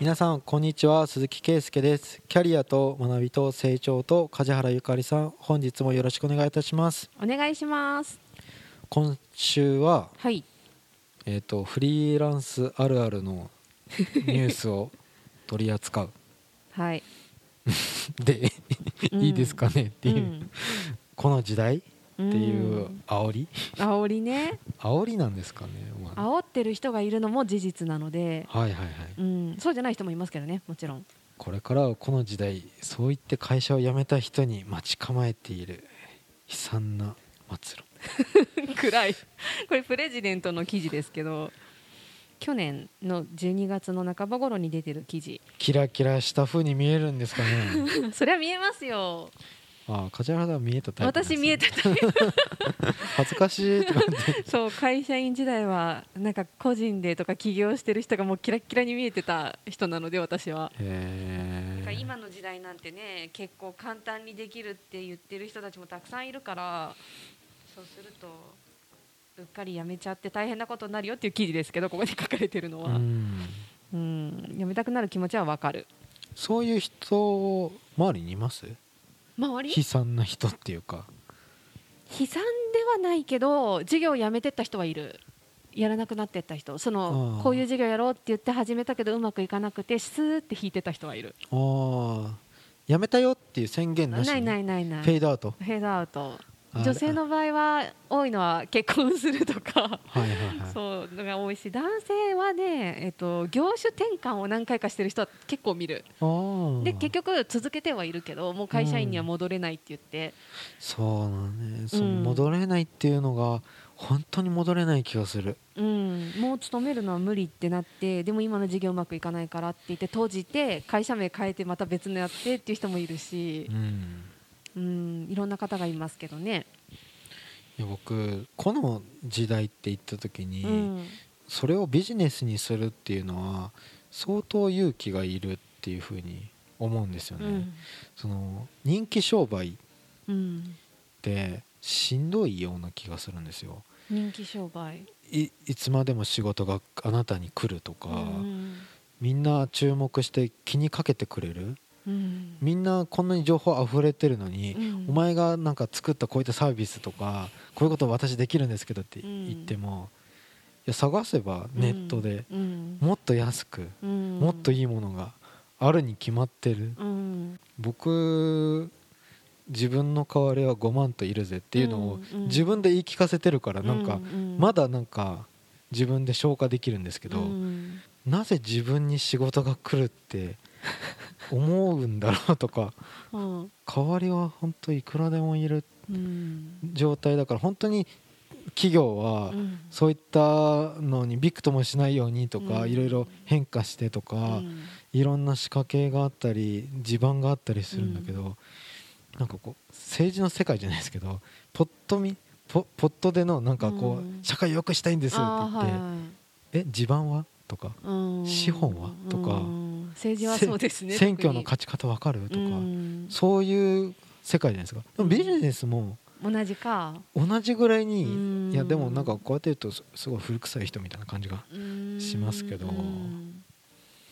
皆さんこんにちは。鈴木圭介です。キャリアと学びと成長と梶原ゆかりさん本日もよろしくお願いいたします。お願いします。今週ははい。えっ、とフリーランスあるあるのニュースを取り扱う。はい。でうん。いいですかねっていう、ん。この時代ってんいう煽り？煽りね。煽りなんですかね、まあ、煽ってる人がいるのも事実なので、はいはいはい。うん、そうじゃない人もいますけどねもちろん。これからはこの時代そう言って会社を辞めた人に待ち構えている悲惨な末路。暗い。これプレジデントの記事ですけど去年の12月の半ば頃に出てる記事。キラキラした風に見えるんですかね。そりゃ見えますよああ梶原さんは見えたタイプなんですね私見えてた 恥ずかしいって そう会社員時代はなんか個人でとか起業してる人がもうキラッキラに見えてた人なので私は。へなんかえ今の時代なんてね結構簡単にできるって言ってる人たちもたくさんいるからそうするとうっかりやめちゃって大変なことになるよっていう記事ですけどここに書かれてるのは、うん。うん、やめたくなる気持ちはわかる。そういう人周りにいます？周り？悲惨な人っていうか。悲惨ではないけど授業をやめてった人はいる。やらなくなってった人。そあのー。こういう授業やろうって言って始めたけどうまくいかなくてスーって引いてた人はいる。ああ辞めたよっていう宣言なしに？ないないないない。フェードアウト。フェードアウト。あ女性の場合は多いのは結婚するとかはいはいはい。そうのが多いし男性はね、えっと、業種転換を何回かしてる人は結構見る。で結局続けてはいるけどもう会社員には戻れないって言って、そうなんね。そのうん。戻れないっていうのが本当に戻れない気がする。うん。もう勤めるのは無理ってなってでも今の事業うまくいかないからって言って閉じて会社名変えてまた別のやってっていう人もいるし。う、んうん、いろんな方がいますけどね。いや僕この時代って言った時に、うん。それをビジネスにするっていうのは相当勇気がいるっていうふうに思うんですよね、うん。その人気商売っうん、てしんどいような気がするんですよ。人気商売。いいつまでも仕事があなたに来るとか、うん。みんな注目して気にかけてくれるうん。みんなこんなに情報溢れてるのに、うん。お前がなんか作ったこういったサービスとかこういうこと私できるんですけどってうん。言っても、いや探せばネットでうん。もっと安く、うん。もっといいものがあるに決まってる。うん。僕自分の代わりは5万といるぜっていうのを自分で言い聞かせてるからなんかまだなんか自分で消化できるんですけど、うん。なぜ自分に仕事が来るって思うんだろうとかうん。代わりは本当いくらでもいるうん。状態だから本当に企業はうん。そういったのにびくともしないようにとかうん。いろいろ変化してとかうん。いろんな仕掛けがあったり地盤があったりするんだけどなんかこう政治の世界じゃないですけどポットみポポットでのなんかこう社会を良くしたいんですって言ってはい。え地盤は？とかうん。資本は？とかうん政治はそうですね 選挙の特勝ち方わかる？とか。うん。そういう世界じゃないですか。でもビジネスもに同じか。同じぐらいうん。にいやでもなんかこうやって言うとすすごい古臭い人みたいな感じがうん。しますけど。うん。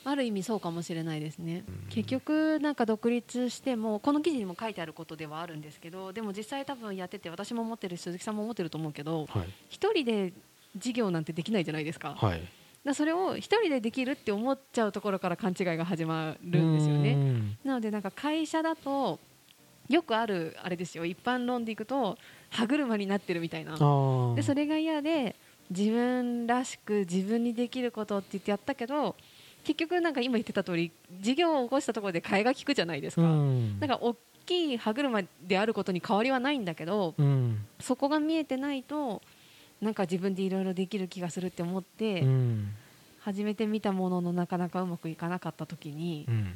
ある意味そうかもしれないですね、うん。結局なんか独立してもこの記事にも書いてあることではあるんですけどでも実際多分やってて私も思ってるし鈴木さんも思ってると思うけどはい。一人で事業なんてできないじゃないですか。はいらそれを一人でできるって思っちゃうところから勘違いが始まるんですよね。ねなのでなんか会社だとよくあるあれですよ一般論でいくと歯車になってるみたいな。でそれれが嫌で自分らしく自分にできることって言ってやったけど結局なんか今言ってた通り事業を起こしたところで替えが利くじゃないですか、うん。だから大きい歯車であることに変わりはないんだけどうん。そこが見えてないとなんか自分でいろいろできる気がするって思って、うん。始めてみたもののなかなかうまくいかなかった時にう、ん。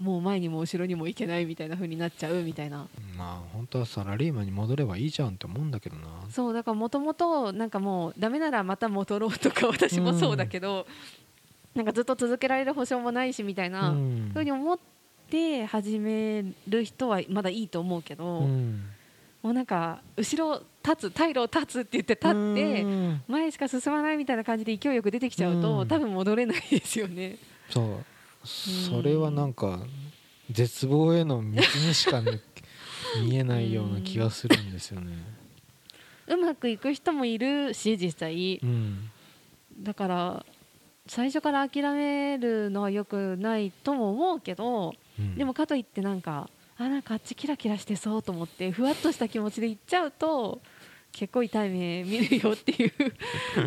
もう前にも後ろにも行けないみたいな風になっちゃうみたいな。まあ本当はサラリーマンに戻ればいいじゃんって思うんだけどな。そうだからもともとなんかもうダメならまた戻ろうとか私もそうだけど、なんかずっと続けられる保証もないしみたいな、うん。ふうに思って始める人はまだいいと思うけど、うんもうなんか後ろ立つ退路を立つって言って立ってうん。前しか進まないみたいな感じで勢いよく出てきちゃうと、うん。多分戻れないですよね。そう。それはなんか絶望への道にしかね見えないような気がするんですよね。うまくいく人もいるし実際。うん。だから最初から諦めるのは良くないとも思うけどうん。でもかといってなんかあなんかあっちキラキラしてそうと思ってふわっとした気持ちで行っちゃうと結構痛い目見るよっていう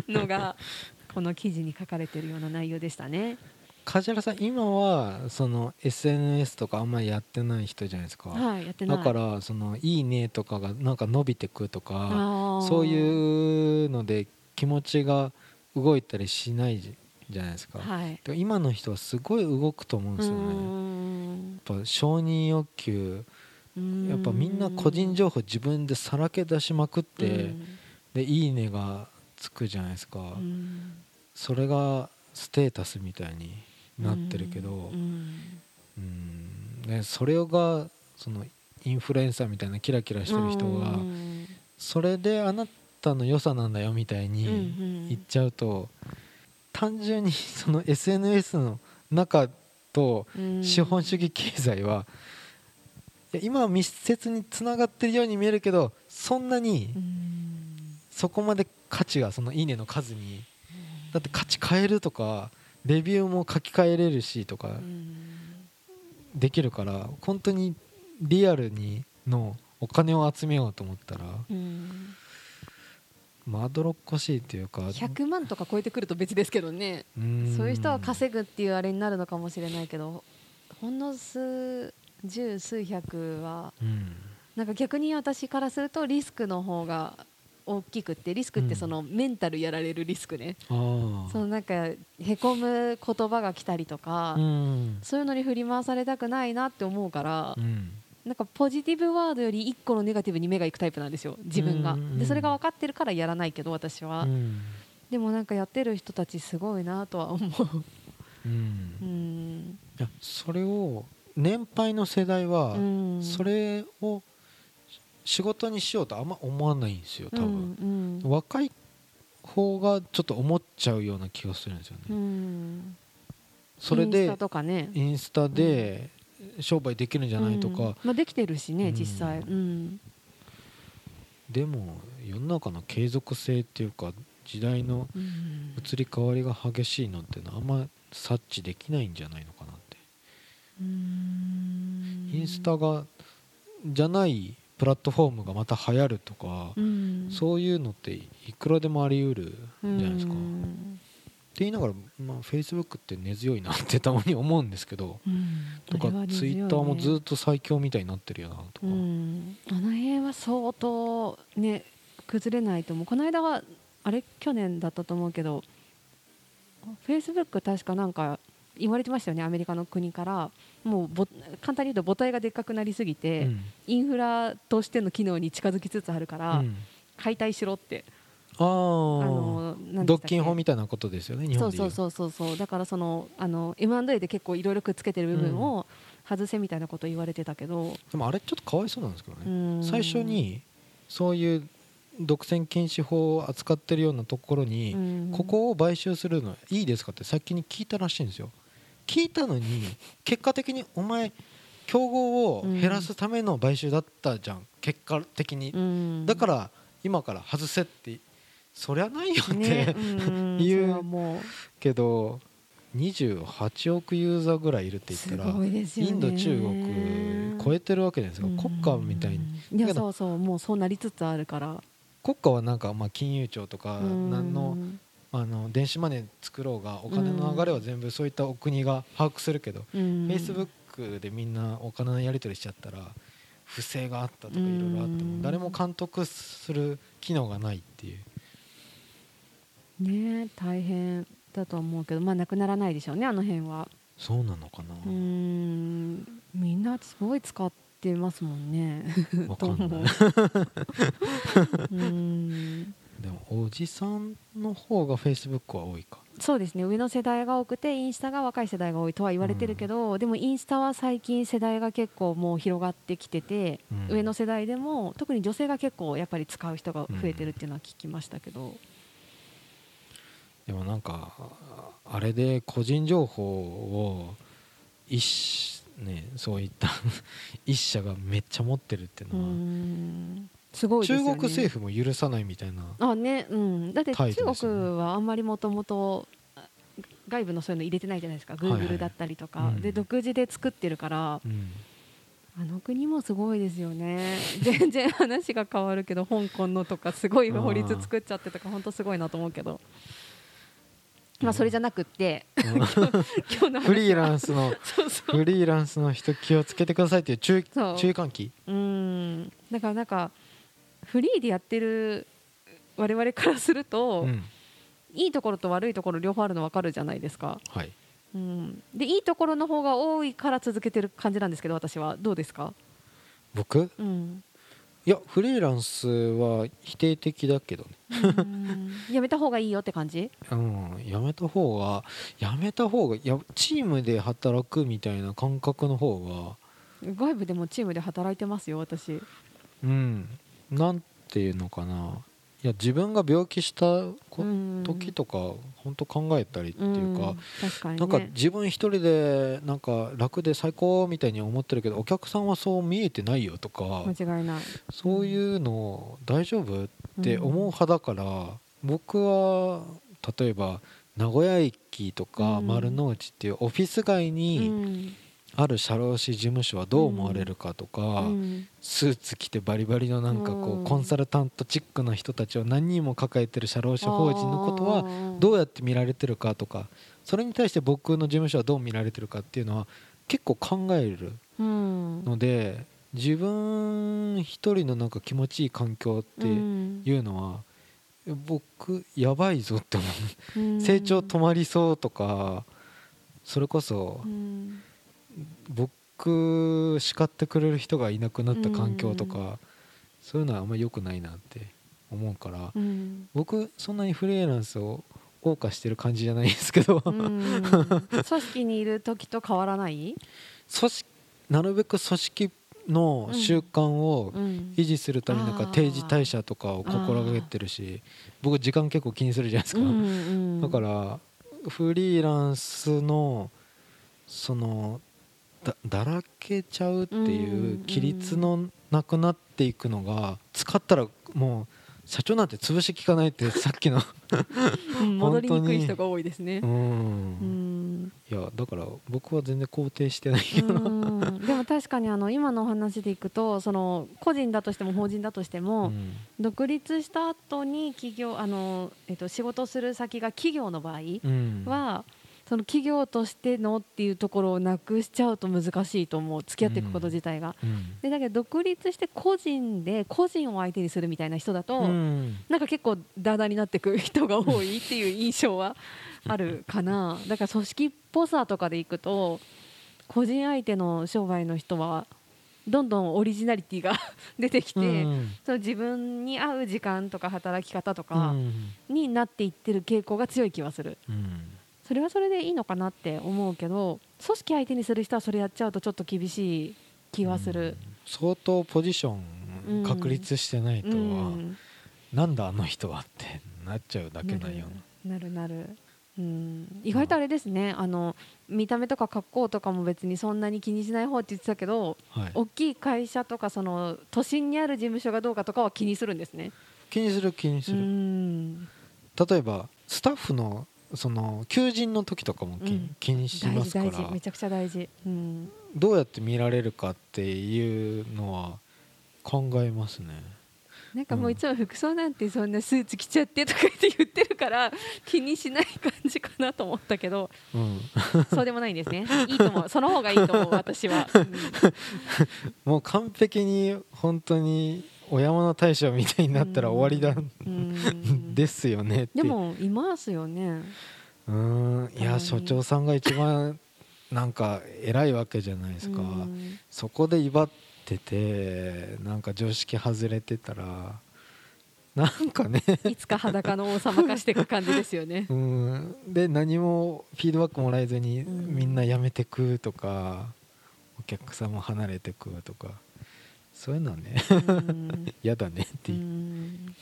のが この記事に書かれてるような内容でしたね。梶原さん今はその SNS とかあんまりやってない人じゃないですか、はいやってない。だからそのいいねとかがなんか伸びてくとかそういうので気持ちが動いたりしないじじゃないですか、はい。今の人はすごい動くと思うんですよね。やっぱ承認欲求やっぱみんな個人情報自分でさらけ出しまくって、で「いいね」がつくじゃないですか、うん。それがステータスみたいになってるけど、うん。うん。ね、それがそのインフルエンサーみたいなキラキラしてる人がうん。それであなたの良さなんだよみたいにうん。言っちゃうと単純に その SNS の中とうん資本主義経済は今は密接につながってるように見えるけどそんなにうん。そこまで価値がそのいいねの数にだって価値変えるとかレビューも書き換えれるしとかうん。できるから本当にリアルにのお金を集めようと思ったらうんまどろっこしいっていうか100万とか超えてくると別ですけどね。うん。そういう人は稼ぐっていうあれになるのかもしれないけどほんの数十数百はうん。なんか逆に私からするとリスクの方が大きくってリスクってそのメンタルやられるリスクね、ああ。そのなんかへこむ言葉が来たりとか、うん。そういうのに振り回されたくないなって思うから、うんなんかポジティブワードより1個のネガティブに目がいくタイプなんですよ自分が、うん。でそれが分かってるからやらないけど私は、うん。でもなんかやってる人たちすごいなとは思う。うん。うん。いやそれを年配の世代はうん。それを仕事にしようとあんま思わないんですよ多分、若い方がちょっと思っちゃうような気がするんですよね、うん。それでインスタとかね。インスタで商売できるんじゃないとか、うん。まあ、できてるしねうん。実際。うん。でも世の中の継続性っていうか時代のうん。移り変わりが激しいのってあんま察知できないんじゃないのかなって、うん。インスタがじゃないプラットフォームがまた流行るとか、うん。そういうのっていくらでもあり得るんじゃないですか、うん言いながら、まあ、Facebook って根強いなってたまに思うんですけどうん。とかあれは根強いね。Twitter もずっと最強みたいになってるよなとか、うん、あの辺は相当ね崩れないと思う。この間はあれ？去年だったと思うけどフェイスブック確かなんか言われてましたよねアメリカの国から。もうぼ簡単に言うと母体がでっかくなりすぎて、うん。インフラとしての機能に近づきつつあるから、うん。解体しろってあの独禁法みたいなことですよね日そう本でいう。そうそうそうそうだからそのあの M&A で結構いろいろくっつけてる部分を外せみたいなこと言われてたけど、でもあれちょっとかわいそうなんですけどね、うん。最初にそういう独占禁止法を扱ってるようなところに、うん。ここを買収するのいいですかって先に聞いたらしいんですよ。聞いたのに結果的にお前競合を減らすための買収だったじゃん、結果的に、うん。だから今から外せってそりゃないよって、ね、うんいう。けど28億ユーザーぐらいいるって言ったら、インド中国超えてるわけじゃないですか、国家みたいに。うんいやそうそうもうそうなりつつあるから。国家はなんかまあ金融庁とかうん。何のあの電子マネー作ろうがお金の流れは全部そういったお国が把握するけど、うん。Facebook でみんなお金のやり取りしちゃったら不正があったとかいろいろあってうん。も誰も監督する機能がないっていうね大変だと思うけどまあなくならないでしょうねあの辺は。そうなのかな、うんみんなすごい使ってますもんね。わかんない。と思 ううん。でもおじさんの方が Facebook は多いか。そうですね上の世代が多くてインスタが若い世代が多いとは言われてるけど、でもインスタは最近世代が結構もう広がってきてて、うん。上の世代でも特に女性が結構やっぱり使う人が増えてるっていうのは聞きましたけど、でもなんかあれで個人情報を一ねそういった 一社がめっちゃ持ってるっていううのは、ん。すごいね。中国政府も許さないみたいなあねうん。だって中国はあんまりもともと外部のそういうの入れてないじゃないですか。はいはい。Google だったりとか、うん。で独自で作ってるからうん。あの国もすごいですよね。全然話が変わるけど香港のとかすごい法律作っちゃってとか本当すごいなと思うけどまあそれじゃなくって今日フリーランスのフリーランスの人気をつけてくださいっていう注意注意喚起？うん。だからなんかフリーでやってる我々からすると、うん。いいところと悪いところ両方あるの分かるじゃないですか、はい。うん、でいいところの方が多いから続けてる感じなんですけど私は。どうですか、僕？うん、いやフリーランスは否定的だけどね。うん。やめた方がいいよって感じ？うん。やめた方がやめた方がいやチームで働くみたいな感覚の方が。外部でもチームで働いてますよ私。うん。なんていうのかないや自分が病気した時とか本当考えたりっていうか、なんか自分一人でなんか楽で最高みたいに思ってるけどお客さんはそう見えてないよとか間違いない。そういうの大丈夫って思う派だから、僕は例えば名古屋駅とかうん。丸の内っていうオフィス街うにんある社労士事務所はどう思われるかとか、うん。スーツ着てバリバリのなんかこうコンサルタントチックな人たちを何人も抱えてる社労士法人のことははどうやって見られてるかとかそれに対して僕の事務所はどう見られてるかっていうのは結構考えるうん。ので自分一人のなんか気持ちいい環境ってうんいうのは僕やばいぞって思う。うん。成長止まりそうとかそれこそうん僕叱ってくれる人がいなくなった環境とうかそういうのはあんまり良くないなって思うからうん。僕そんなにフリーランスを謳歌してる感じじゃないですけど。うん。組織にいる時と変わらない、組織なるべく組織の習慣をうん。維持するためになんか定時退社とかを心がけてるし僕時間結構気にするじゃないですか、だからフリーランスのそのだだらけちゃうっていう規律のなくなっていくのが使ったらもう社長なんて潰しきかないって さっきの。うん戻りにくい人が多いですね。う。うん。ん。いやだから僕は全然肯定してないけど。うん。でも確かにあの今のお話でいくとその個人だとしても法人だとしても、うん。独立した後に企業あの、えっと、仕事する先が企業の場合うん。は、その企業としてのっていうところをなくしちゃうと難しいと思う。付き合っていくこと自体が。うん。でだけど独立して個人で個人を相手にするみたいな人だと、うん。なんか結構ダーダーになってく人が多いっていう印象はあるかな。だから組織っぽさとかでいくと個人相手の商売の人はどんどんオリジナリティが 出てきて、うん。その自分に合う時間とか働き方とうかん。になっていってる傾向が強い気はする。うんそれはそれでいいのかなって思うけど組織相手にする人はそれやっちゃうとちょっと厳しい気はする、相当ポジショうんン確立してないとは、うん。なんだあの人はってなっちゃうだけなんよなるなるなる。うん、意外とあれですね。あの見た目とか格好とかも別にそんなに気にしない方って言ってたけどはい、大きい会社とかその都心にある事務所がどうかとかは気にするんですね。気にする気にすうる、ん。例えばスタッフのその求人の時とかも気,、うん。気にし大ますから。事大事。めちゃくちゃ大事。うん。どうやって見られるかっていうのは考えますね。なんかもういつも服装なんてそんなスーツ着ちゃってとか言って言ってるから 気にしない感じかなと思ったけどうん。そうでもないんですね。いいと思う。その方がいいと思う私は、うん。もう完璧に本当にお山の大将みたいになったら終わりだ、うん。ですよねでもいますよね。うーん。いや所長さんが一番なんか偉いわけじゃないですか、うん。そこで威張っててなんか常識外れてたらなんかね。いつか裸の王様化していく感じですよね。うん。で何もフィードバックもらえずにうん。みんな辞めてくとかお客さんも離れてくとかそういうのはね。うん。嫌だねってういう、ん。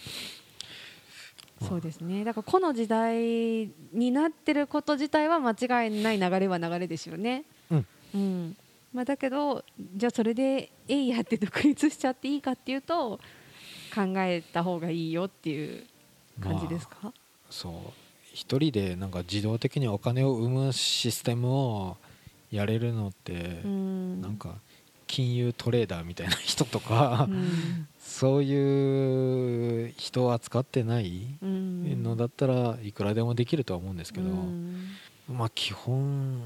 そうですね。だからこの時代になってること自体は間違いない流れは流れですよね、うん。うん。まあ、だけどじゃあそれでえいやって独立しちゃっていいかっていうと考えた方がいいよっていう感じですか、まあ、そう。一人でなんか自動的にお金を生むシステムをやれるのって、うん、なんか金融トレーダーみたいな人とか、うん、そういう人を扱ってないのだったらいくらでもできるとは思うんですけど、うん、まあ基本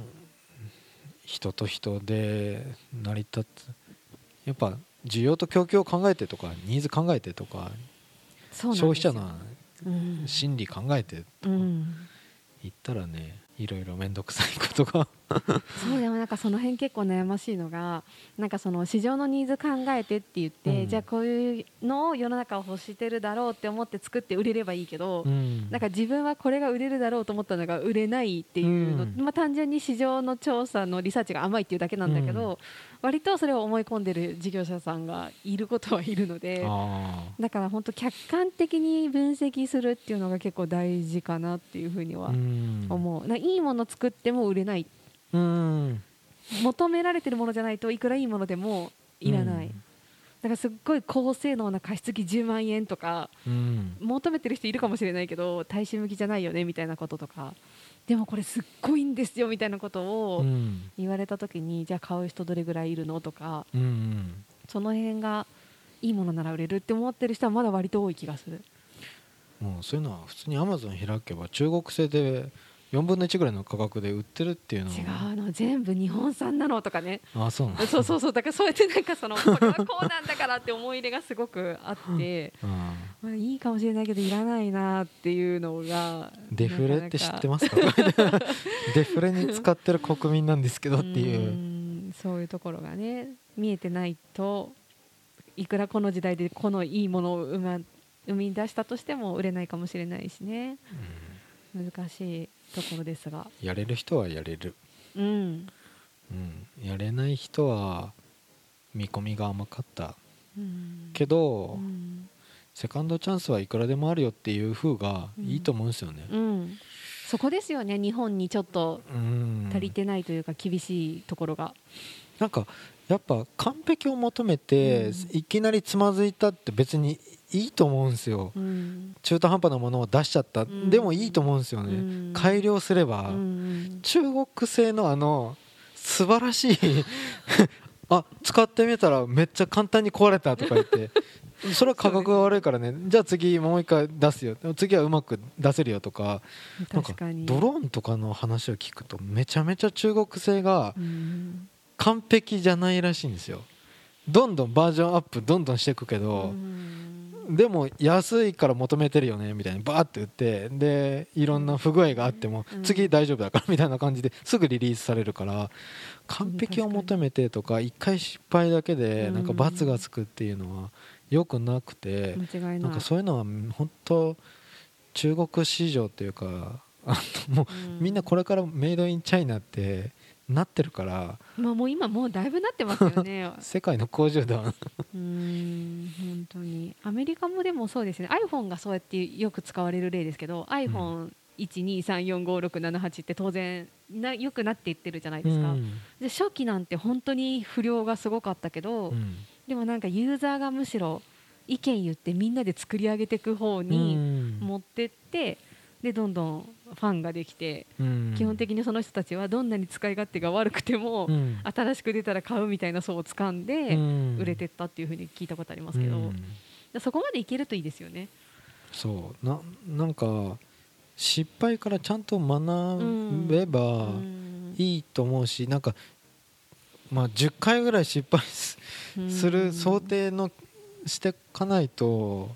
人と人で成り立つ。やっぱ需要と供給を考えてとかニーズ考えてとか消費者の心理考えてとか言ったらねいろいろ面倒くさいことが そうでもなんかその辺結構悩ましいのがなんかその市場のニーズ考えてって言って、うん、じゃあこういうのを世の中を欲してるだろうって思って作って売れればいいけど、うん、なんか自分はこれが売れるだろうと思ったのが売れないっていうの、うん、まあ、単純に市場の調査のリサーチが甘いっていうだけなんだけど、割とそれを思い込んでる事業者さんがいることはいるのでだから本当客観的に分析するっていうのが結構大事かなっていうふうには思う。いいもの作っても売れないうん。求められてるものじゃないといくらいいものでもいらない、うん、だからすっごい高性能な加湿器10万円とか、うん、求めてる人いるかもしれないけど大衆向きじゃないよねみたいなこととか。でもこれすっごいんですよみたいなことを言われた時に、じゃあ買う人どれぐらいいるのとか、うんうん、その辺がいいものなら売れるって思ってる人はまだ割と多い気がする。もうそういうのは普通にアマゾン開けば中国製で4分の1ぐらいの価格で売ってるっていうの違うの全部日本産なのとかね。あそうなそうそうそう。だからそうやってなんかそのこれはこうなんだからって思い入れがすごくあって。まあ、いいかもしれないけどいらないなっていうのがデフレって知ってますか？デフレに使ってる国民なんですけどっていう。そういうところがね見えてないといくらこの時代でこのいいものを生,、ま、生み出したとしても売れないかもしれないしね、難しいところですが。やれる人はやれる。うん、うん、やれない人は見込みが甘かった、うん、けど、うん、セカンドチャンスはいくらでもあるよっていう風がいいと思うんですよね、うん、そこですよね日本にちょっと足りてないというか厳しいところが。なんかやっぱ完璧を求めて、いきなりつまずいたって別にいいと思うんですよ、うん、中途半端なものを出しちゃった、うん、でもいいと思うんですよね、うん、改良すれば、中国製のあの素晴らしい あ使ってみたらめっちゃ簡単に壊れたとか言って。それは価格が悪いからね。じゃあ次もう一回出すよ。次はうまく出せるよとか。なんかドローンとかの話を聞くとめちゃめちゃ中国製が完璧じゃないらしいんですよ。どんどんバージョンアップどんどんしていくけど、でも安いから求めてるよねみたいにバーって売ってでいろんな不具合があっても次大丈夫だからみたいな感じですぐリリースされるから完璧を求めてとか1回失敗だけでなんか罰がつくっていうのはよくなくてなんかそういうのは本当中国市場っていうかあのもうみんなこれからメイドインチャイナってなってるから。まあもう今もうだいぶなってますよね。世界の工場ではうん本当に。アメリカもでもそうですね。iPhone がそうやってよく使われる例ですけど iPhone、1234567って当然なよくなっていってるじゃないですか、うん、で初期なんて本当に不良がすごかったけど、うん、でもなんかユーザーがむしろ意見言ってみんなで作り上げていく方に持ってって、でどんどんファンができて、うん、基本的にその人たちはどんなに使い勝手が悪くても、うん、新しく出たら買うみたいな層を掴んで、売れてったっていうふうに聞いたことありますけど、そこまでいけるといいですよね。そう。ななんか失敗からちゃんと学べばいいと思うし、なんか、まあ、10回ぐらい失敗する想定のしてかないと。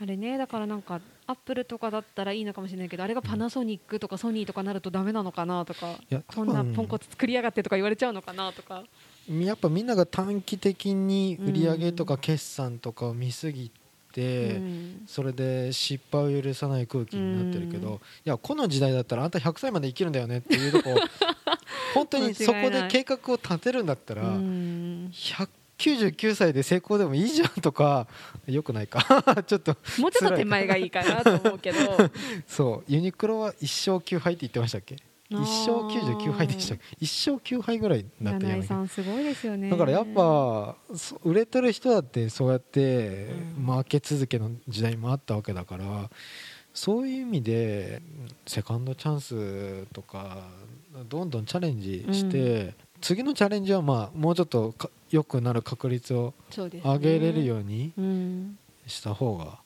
あれねだからなんかアップルとかだったらいいのかもしれないけどあれがパナソニックとかソニーとかなるとダメなのかなとかこんなポンコツ作りやがってとか言われちゃうのかなとか。やっぱみんなが短期的に売り上げとか決算とかを見すぎて、それで失敗を許さない空気になってるけど、いやこの時代だったらあんた100歳まで生きるんだよねっていうとこ 本当にそこで計画を立てるんだったら100 99歳で成功でもいいじゃんとか よくないか。ちょっともうちょっと手前がいいかなと思うけど。そう。ユニクロは一生休杯って言ってましたっけ？1勝99敗でした1勝9敗ぐらいだった柳井さんすごいですよね。だからやっぱ売れてる人だってそうやってうん。負け続けの時代もあったわけだからそういう意味でセカンドチャンスとかどんどんチャレンジして、次のチャレンジはまあもうちょっとか良くなる確率を上げれるようにうん。した方が、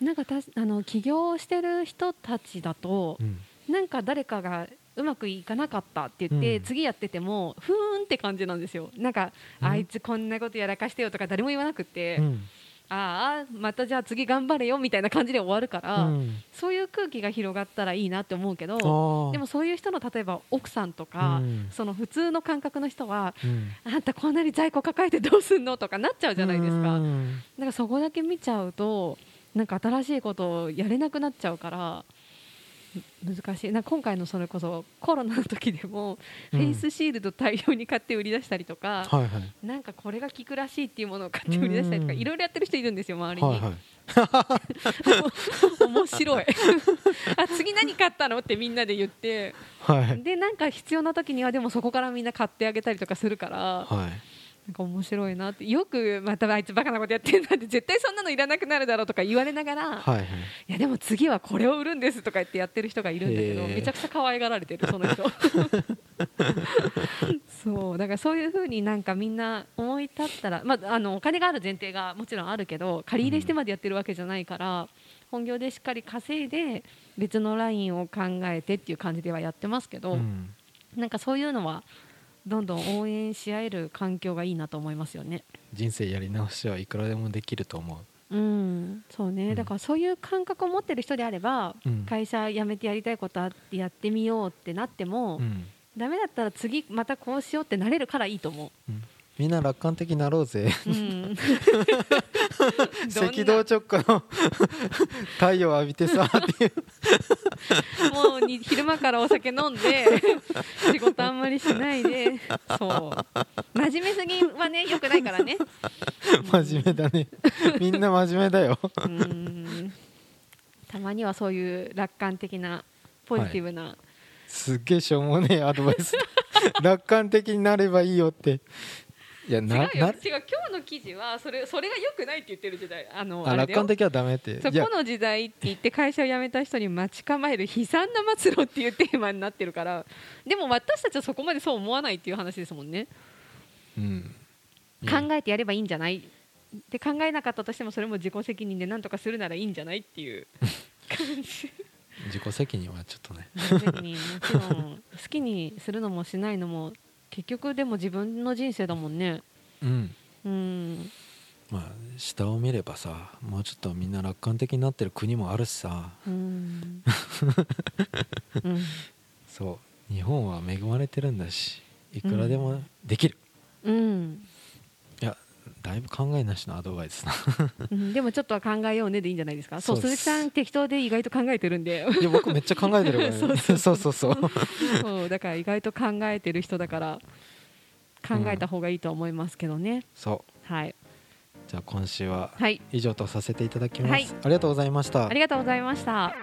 なんかたあの起業してる人たちだとうん。うんなんか誰かがうまくいかなかったって言って、うん。次やっててもふーんって感じなんですよ。なんか、うん。あいつこんなことやらかしてよとか誰も言わなくて、うんああまたじゃあ次頑張れよみたいな感じで終わるから、うん。そういう空気が広がったらいいなって思うけどでもそういう人の例えば奥さんとか、うん。その普通の感覚の人はうん。あんたこんなに在庫抱えてどうすんのとかなっちゃうじゃないですか。うん。だからそこだけ見ちゃうとなんか新しいことをやれなくなっちゃうからむ難しい。な今回のそれこそコロナの時でも、うん。フェイスシールド大量に買って売り出したりとか、はいはい。なんかこれが効くらしいっていうものを買って売り出したりとかうん。いろいろやってる人いるんですよ周りに、はいはい。面白い。あ次何買ったのってみんなで言って。はい。でなんか必要な時にはでもそこからみんな買ってあげたりとかするからはいなんか面白いなって。よくまたあいつバカなことやってんなって絶対そんなのいらなくなるだろうとか言われながら、はいはい。いやでも次はこれを売るんですとか言ってやってる人がいるんだけどめちゃくちゃ可愛がられてるその人。そう。だからそういうふうになんかみんな思い立ったら、まあ、あのお金がある前提がもちろんあるけど借り入れしてまでやってるわけじゃないから、本業でしっかり稼いで別のラインを考えてっていう感じではやってますけど、うん。なんかそういうのはどんどん応援し合える環境がいいなと思いますよね。人生やり直しはいくらでもできると思う。うん、そうね、うん。だからそういう感覚を持ってる人であれば、うん。会社辞めてやりたいことあってやってみようってなっても、うん。ダメだったら次またこうしようってなれるからいいと思うんみんな楽観的になろうぜ。う。うん、赤道直下の 太陽浴びてさっていう。もうに昼間からお酒飲んで仕事あんまりしないで。そう。真面目すぎはねよくないからね。真面目だね。みんな真面目だよ。うん。たまにはそういう楽観的なポジティブな、すっげえしょうもねえアドバイス。楽観的になればいいよっていや違うよ。違う。今日の記事はそれそれが良くないって言ってる時代。あのあ楽観的はダメって。そこの時代って言って会社を辞めた人に待ち構える悲惨な末路っていうテーマになってるから。でも私たちはそこまでそう思わないっていう話ですもんね、うん。考えてやればいいんじゃないで考えなかったとしてもそれも自己責任で何とかするならいいんじゃないっていう。感 じ自己責任はちょっとね。責任もちろん。好きにするのもしないのも結局でも自分の人生だもんね。うん。うん。まあ下を見ればさもうちょっとみんな楽観的になってる国もあるしさ。うん、うん。そう。日本は恵まれてるんだしいくらでもできる、うん。いやだいぶ考えなしのアドバイスな。うん、でもちょっとは考えようねでいいんじゃないですか？そう鈴木さん適当で意外と考えてるんで。いや僕めっちゃ考えてるからね。そうそうそう。そうだから意外と考えてる人だから考えた方がいいとは思いますけどね、そう。はい。じゃあ今週ははい。以上とさせていただきます、はい。ありがとうございました。ありがとうございました。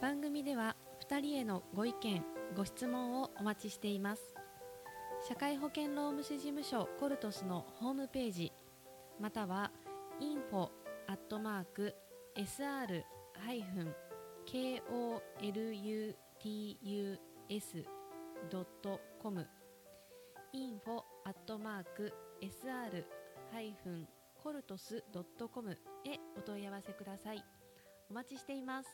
番組では2人へのご意見ご質問をお待ちしています社会保険労務士事務所コルトスのホームページまたは info アットマーク sr ハイフン kolutus ドットコム info アットマーク sr ハイフンコルトスドットコムへお問い合わせください。お待ちしています。